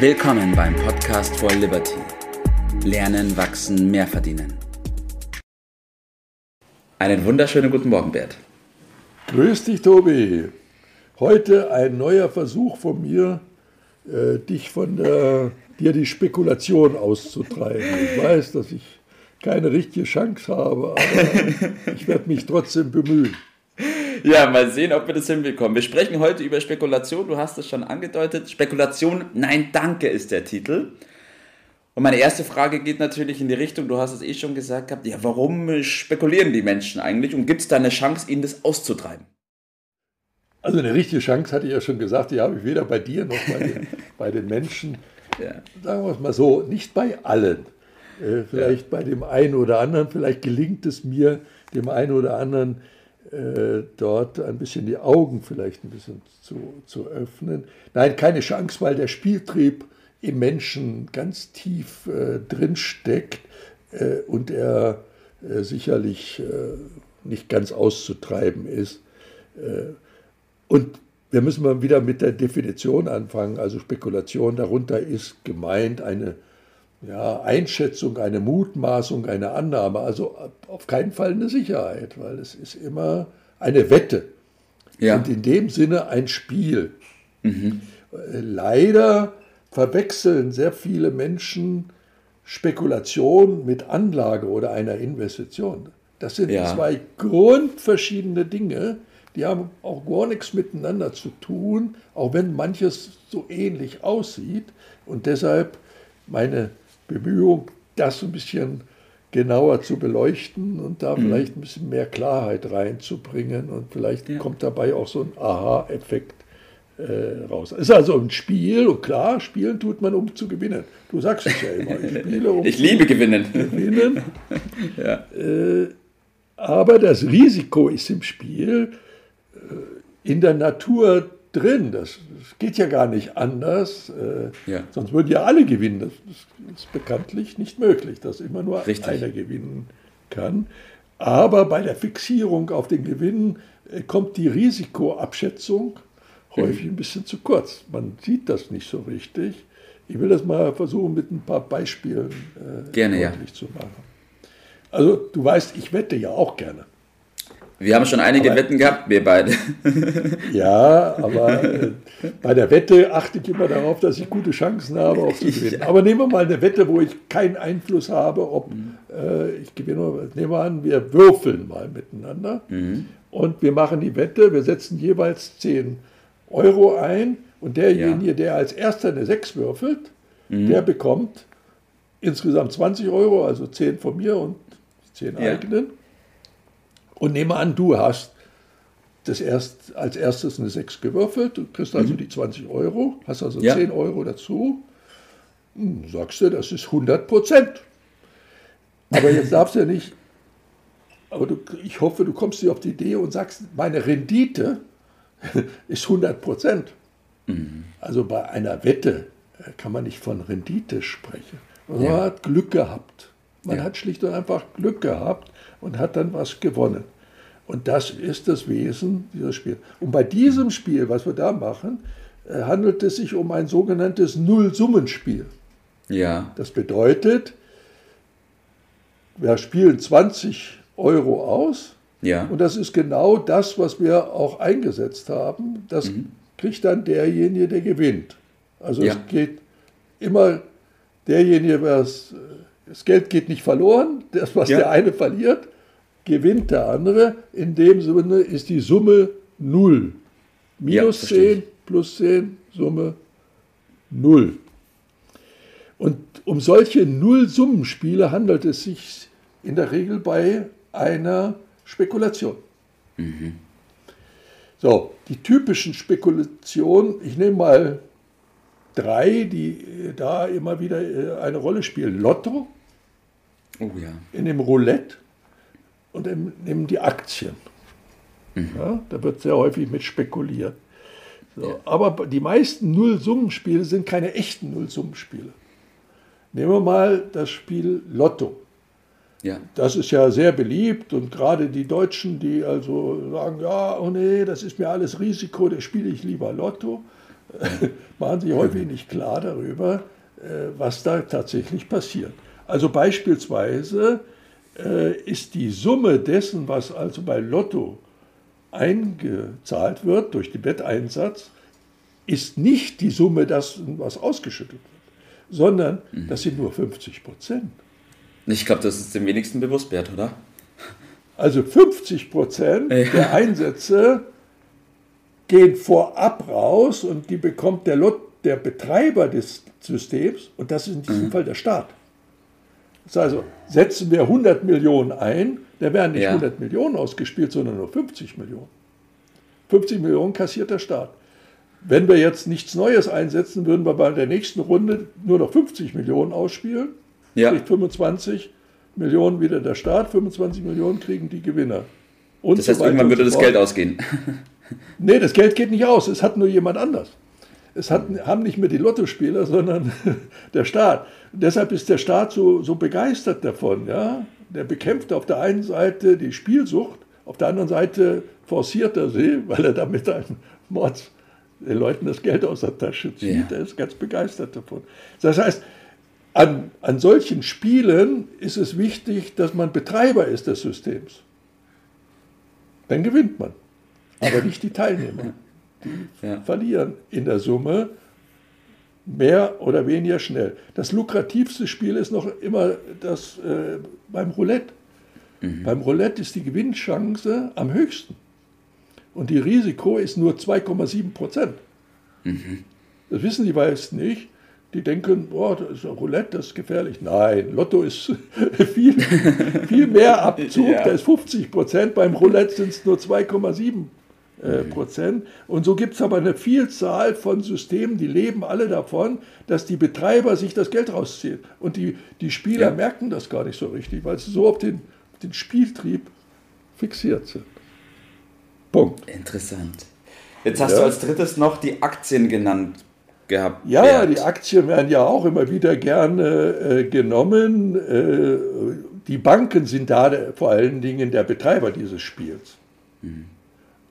Willkommen beim Podcast for Liberty. Lernen, wachsen, mehr verdienen. Einen wunderschönen guten Morgen, Bert. Grüß dich, Tobi. Heute ein neuer Versuch von mir, äh, dich von der, dir die Spekulation auszutreiben. Ich weiß, dass ich keine richtige Chance habe, aber ich werde mich trotzdem bemühen. Ja, mal sehen, ob wir das hinbekommen. Wir sprechen heute über Spekulation, du hast es schon angedeutet. Spekulation, nein, danke ist der Titel. Und meine erste Frage geht natürlich in die Richtung, du hast es eh schon gesagt gehabt, ja, warum spekulieren die Menschen eigentlich und gibt es da eine Chance, ihnen das auszutreiben? Also eine richtige Chance hatte ich ja schon gesagt, die habe ich weder bei dir noch bei den, bei den Menschen. Ja. Sagen wir es mal so, nicht bei allen. Äh, vielleicht ja. bei dem einen oder anderen, vielleicht gelingt es mir, dem einen oder anderen äh, dort ein bisschen die Augen vielleicht ein bisschen zu, zu öffnen. Nein, keine Chance, weil der Spieltrieb im Menschen ganz tief äh, drin steckt äh, und er äh, sicherlich äh, nicht ganz auszutreiben ist. Und wir müssen mal wieder mit der Definition anfangen. Also Spekulation darunter ist gemeint eine ja, Einschätzung, eine Mutmaßung, eine Annahme, also auf keinen Fall eine Sicherheit, weil es ist immer eine Wette ja. und in dem Sinne ein Spiel. Mhm. Leider verwechseln sehr viele Menschen Spekulation mit Anlage oder einer Investition. Das sind ja. zwei grundverschiedene Dinge, die haben auch gar nichts miteinander zu tun, auch wenn manches so ähnlich aussieht. Und deshalb meine Bemühung, das ein bisschen genauer zu beleuchten und da mhm. vielleicht ein bisschen mehr Klarheit reinzubringen und vielleicht ja. kommt dabei auch so ein Aha-Effekt äh, raus. Es ist also ein Spiel und klar, spielen tut man, um zu gewinnen. Du sagst es ja immer, ich spiele, um Ich liebe gewinnen. gewinnen. ja. äh, aber das Risiko ist im Spiel äh, in der Natur drin. Das, das, geht ja gar nicht anders. Äh, ja. Sonst würden ja alle gewinnen. Das, das, ist bekanntlich nicht möglich, dass immer nur Richtig. einer gewinnen kann. Aber bei der Fixierung auf den Gewinn äh, kommt die Risikoabschätzung häufig mhm. ein bisschen zu kurz. Man sieht das nicht so richtig. Ich will das mal versuchen, mit ein paar Beispielen äh, gerne, deutlich ja. zu machen. Also du weißt, ich wette ja auch gerne. Wir haben schon einige aber, Wetten gehabt, wir beide. Ja, aber äh, bei der Wette achte ich immer darauf, dass ich gute Chancen habe, auch zu gewinnen. Aber nehmen wir mal eine Wette, wo ich keinen Einfluss habe, ob mhm. äh, ich gewinne. Nehmen wir an, wir würfeln mal miteinander mhm. und wir machen die Wette, wir setzen jeweils 10 Euro ein und derjenige, ja. der als erster eine 6 würfelt, mhm. der bekommt insgesamt 20 Euro, also 10 von mir und 10 ja. eigenen. Und nehme an, du hast das erst, als erstes eine 6 gewürfelt, du kriegst also mhm. die 20 Euro, hast also ja. 10 Euro dazu. Hm, sagst du, das ist 100 Prozent. Aber jetzt darfst du ja nicht, aber du, ich hoffe, du kommst dir auf die Idee und sagst, meine Rendite ist 100 Prozent. Mhm. Also bei einer Wette äh, kann man nicht von Rendite sprechen. Man ja. hat Glück gehabt. Man ja. hat schlicht und einfach Glück gehabt und hat dann was gewonnen. Und das ist das Wesen dieses Spiels. Und bei diesem Spiel, was wir da machen, äh, handelt es sich um ein sogenanntes Nullsummenspiel. Ja. Das bedeutet, wir spielen 20 Euro aus. Ja. Und das ist genau das, was wir auch eingesetzt haben. Das mhm. kriegt dann derjenige, der gewinnt. Also ja. es geht immer derjenige, was das Geld geht nicht verloren, das, was ja. der eine verliert, gewinnt der andere. In dem Sinne ist die Summe 0. Minus ja, 10 plus 10, Summe 0. Und um solche Nullsummenspiele handelt es sich in der Regel bei einer Spekulation. Mhm. So, die typischen Spekulationen, ich nehme mal drei, die da immer wieder äh, eine Rolle spielen. Lotto, oh, ja. in dem Roulette und nehmen die Aktien. Mhm. Ja, da wird sehr häufig mit spekuliert. So, ja. Aber die meisten Nullsummenspiele sind keine echten Nullsummenspiele. Nehmen wir mal das Spiel Lotto. Ja. Das ist ja sehr beliebt und gerade die Deutschen, die also sagen, ja, oh nee, das ist mir alles Risiko, da spiele ich lieber Lotto. machen sich häufig nicht klar darüber, äh, was da tatsächlich passiert. Also beispielsweise äh, ist die Summe dessen, was also bei Lotto eingezahlt wird durch den Wetteinsatz, ist nicht die Summe dessen, was ausgeschüttet wird, sondern mhm. das sind nur 50 Prozent. Ich glaube, das ist dem wenigsten bewusst wert, oder? Also 50 Prozent ja. der Einsätze gehen vorab raus und die bekommt der, Lot, der Betreiber des Systems und das ist in diesem mhm. Fall der Staat. Das heißt also, setzen wir 100 Millionen ein, da werden nicht ja. 100 Millionen ausgespielt, sondern nur 50 Millionen. 50 Millionen kassiert der Staat. Wenn wir jetzt nichts Neues einsetzen, würden wir bei der nächsten Runde nur noch 50 Millionen ausspielen. Ja. Kriegt 25 Millionen wieder der Staat, 25 Millionen kriegen die Gewinner. Und das heißt, so irgendwann würde das Geld ausgehen. nee, das Geld geht nicht aus, es hat nur jemand anders. Es hat, haben nicht mehr die Lottospieler, sondern der Staat. Und deshalb ist der Staat so, so begeistert davon. Ja? Der bekämpft auf der einen Seite die Spielsucht, auf der anderen Seite forciert er sie, weil er damit einen Mords den Leuten das Geld aus der Tasche zieht. Ja. Er ist ganz begeistert davon. Das heißt, an, an solchen Spielen ist es wichtig, dass man Betreiber ist des Systems. Dann gewinnt man. Aber nicht die Teilnehmer. Die ja. verlieren in der Summe mehr oder weniger schnell. Das lukrativste Spiel ist noch immer das äh, beim Roulette. Mhm. Beim Roulette ist die Gewinnchance am höchsten. Und die Risiko ist nur 2,7 Prozent. Mhm. Das wissen die meisten nicht. Die denken, boah, das ist Roulette, das ist gefährlich. Nein, Lotto ist viel, viel mehr Abzug, ja. da ist 50 Prozent. Beim Roulette sind es nur 2,7 äh. Prozent. Und so gibt es aber eine Vielzahl von Systemen, die leben alle davon, dass die Betreiber sich das Geld rausziehen. Und die, die Spieler ja. merken das gar nicht so richtig, weil sie so auf den, den Spieltrieb fixiert sind. Punkt. Interessant. Jetzt hast ja. du als drittes noch die Aktien genannt gehabt. Ja, Wert. die Aktien werden ja auch immer wieder gerne äh, genommen. Äh, die Banken sind da vor allen Dingen der Betreiber dieses Spiels. Mhm.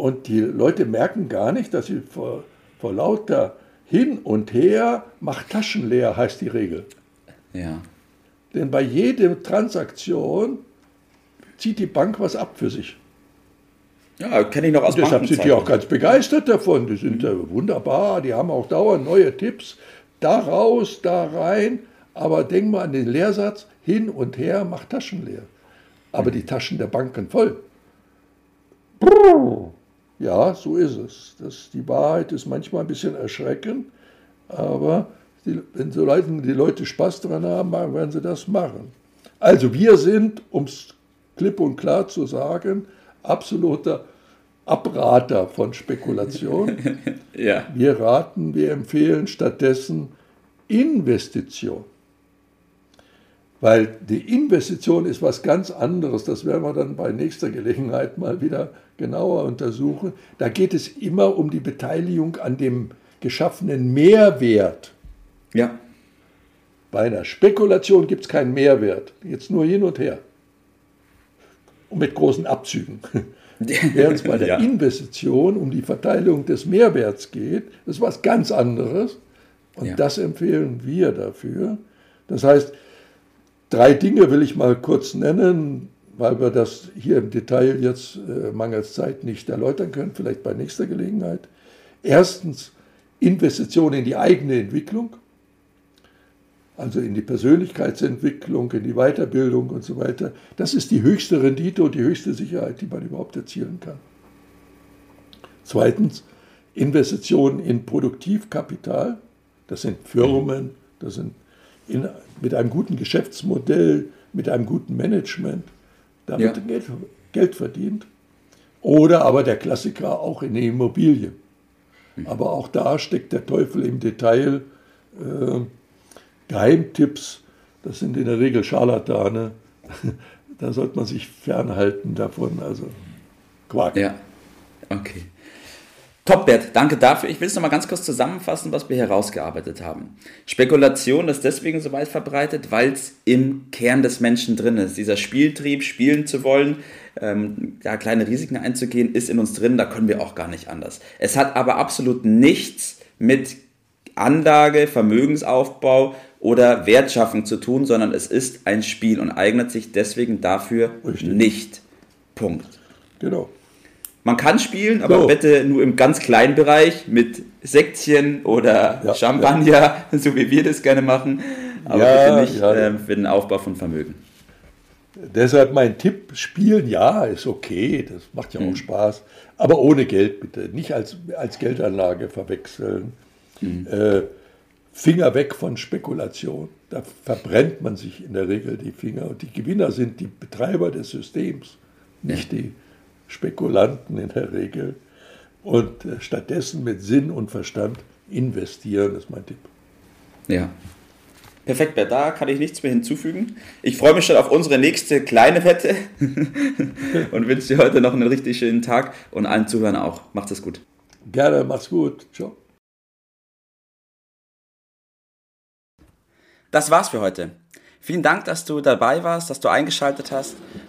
Und die Leute merken gar nicht, dass sie vor, vor lauter hin und her macht Taschen leer, heißt die Regel. Ja. Denn bei jeder Transaktion zieht die Bank was ab für sich. Ja, kenne ich noch aus und Deshalb sind die auch ganz begeistert davon. Die sind mhm. wunderbar, die haben auch dauernd neue Tipps. Da raus, da rein. Aber denk mal an den Lehrsatz, hin und her, macht Taschen leer. Aber mhm. die Taschen der Banken voll. Ja, so ist es. Das, die Wahrheit ist manchmal ein bisschen erschreckend, aber die, wenn so Leute, die Leute Spaß daran haben, werden sie das machen. Also wir sind, um es klipp und klar zu sagen, absoluter Abrater von Spekulation. ja. Wir raten, wir empfehlen stattdessen Investition. Weil die Investition ist was ganz anderes, das werden wir dann bei nächster Gelegenheit mal wieder genauer untersuchen. Da geht es immer um die Beteiligung an dem geschaffenen Mehrwert. Ja. Bei einer Spekulation gibt es keinen Mehrwert, jetzt nur hin und her. Und mit großen Abzügen. Während es bei der ja. Investition um die Verteilung des Mehrwerts geht, das ist was ganz anderes. Und ja. das empfehlen wir dafür. Das heißt, drei Dinge will ich mal kurz nennen, weil wir das hier im Detail jetzt äh, mangels Zeit nicht erläutern können, vielleicht bei nächster Gelegenheit. Erstens Investition in die eigene Entwicklung also in die Persönlichkeitsentwicklung, in die Weiterbildung und so weiter. Das ist die höchste Rendite und die höchste Sicherheit, die man überhaupt erzielen kann. Zweitens, Investitionen in Produktivkapital. Das sind Firmen, das sind in, mit einem guten Geschäftsmodell, mit einem guten Management. Da wird ja. Geld, Geld verdient. Oder aber der Klassiker auch in die Immobilie. Hm. Aber auch da steckt der Teufel im Detail. Äh, Geheimtipps, das sind in der Regel Scharlatane. da sollte man sich fernhalten davon. Also Quark. Ja, okay. Top, Bert, danke dafür. Ich will es nochmal ganz kurz zusammenfassen, was wir herausgearbeitet haben. Spekulation ist deswegen so weit verbreitet, weil es im Kern des Menschen drin ist. Dieser Spieltrieb, spielen zu wollen, ähm, da kleine Risiken einzugehen, ist in uns drin, da können wir auch gar nicht anders. Es hat aber absolut nichts mit Anlage, Vermögensaufbau oder Wertschaffung zu tun, sondern es ist ein Spiel und eignet sich deswegen dafür Richtig. nicht. Punkt. Genau. Man kann spielen, aber so. bitte nur im ganz kleinen Bereich mit Säckchen oder ja, Champagner, ja. so wie wir das gerne machen, aber ja, bitte nicht äh, für den Aufbau von Vermögen. Deshalb mein Tipp, spielen ja, ist okay, das macht ja auch mhm. Spaß, aber ohne Geld bitte, nicht als, als Geldanlage verwechseln. Mhm. Äh, Finger weg von Spekulation. Da verbrennt man sich in der Regel die Finger. Und die Gewinner sind die Betreiber des Systems, nicht die Spekulanten in der Regel. Und äh, stattdessen mit Sinn und Verstand investieren, ist mein Tipp. Ja. Perfekt, Bert, da kann ich nichts mehr hinzufügen. Ich freue mich schon auf unsere nächste kleine Wette und wünsche dir heute noch einen richtig schönen Tag und allen Zuhörern auch. Macht es gut. Gerne, mach's gut. Ciao. Das war's für heute. Vielen Dank, dass du dabei warst, dass du eingeschaltet hast